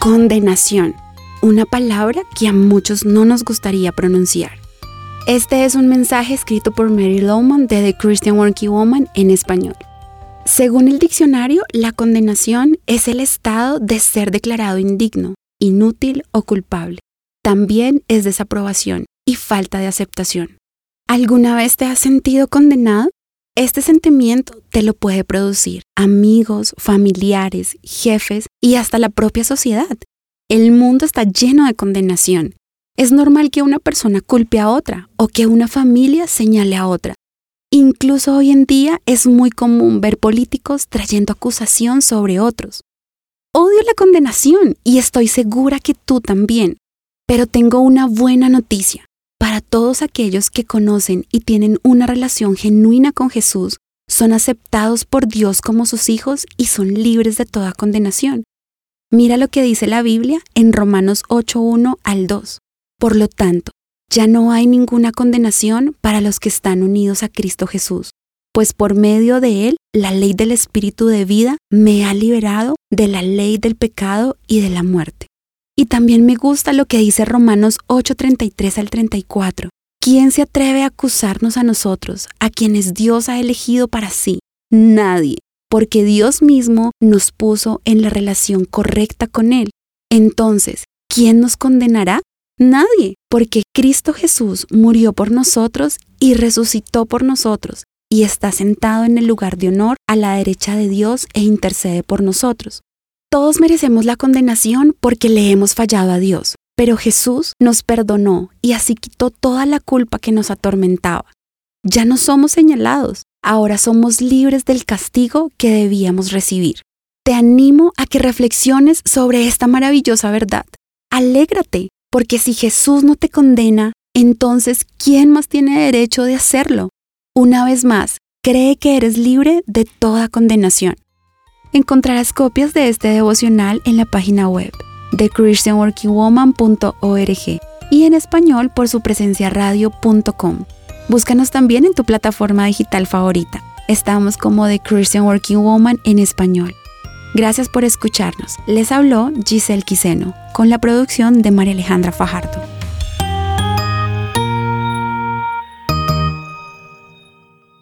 Condenación, una palabra que a muchos no nos gustaría pronunciar. Este es un mensaje escrito por Mary Lowman de The Christian Working Woman en español. Según el diccionario, la condenación es el estado de ser declarado indigno, inútil o culpable. También es desaprobación y falta de aceptación. ¿Alguna vez te has sentido condenado? Este sentimiento te lo puede producir amigos, familiares, jefes y hasta la propia sociedad. El mundo está lleno de condenación. Es normal que una persona culpe a otra o que una familia señale a otra. Incluso hoy en día es muy común ver políticos trayendo acusación sobre otros. Odio la condenación y estoy segura que tú también. Pero tengo una buena noticia. Para todos aquellos que conocen y tienen una relación genuina con Jesús, son aceptados por Dios como sus hijos y son libres de toda condenación. Mira lo que dice la Biblia en Romanos 8.1 al 2. Por lo tanto, ya no hay ninguna condenación para los que están unidos a Cristo Jesús, pues por medio de Él la ley del Espíritu de vida me ha liberado de la ley del pecado y de la muerte. Y también me gusta lo que dice Romanos 8:33 al 34. ¿Quién se atreve a acusarnos a nosotros, a quienes Dios ha elegido para sí? Nadie, porque Dios mismo nos puso en la relación correcta con Él. Entonces, ¿quién nos condenará? Nadie, porque Cristo Jesús murió por nosotros y resucitó por nosotros, y está sentado en el lugar de honor a la derecha de Dios e intercede por nosotros. Todos merecemos la condenación porque le hemos fallado a Dios, pero Jesús nos perdonó y así quitó toda la culpa que nos atormentaba. Ya no somos señalados, ahora somos libres del castigo que debíamos recibir. Te animo a que reflexiones sobre esta maravillosa verdad. Alégrate, porque si Jesús no te condena, entonces ¿quién más tiene derecho de hacerlo? Una vez más, cree que eres libre de toda condenación. Encontrarás copias de este devocional en la página web de christianworkingwoman.org y en español por su presencia. Búscanos también en tu plataforma digital favorita. Estamos como The Christian Working Woman en español. Gracias por escucharnos. Les habló Giselle Quiseno con la producción de María Alejandra Fajardo.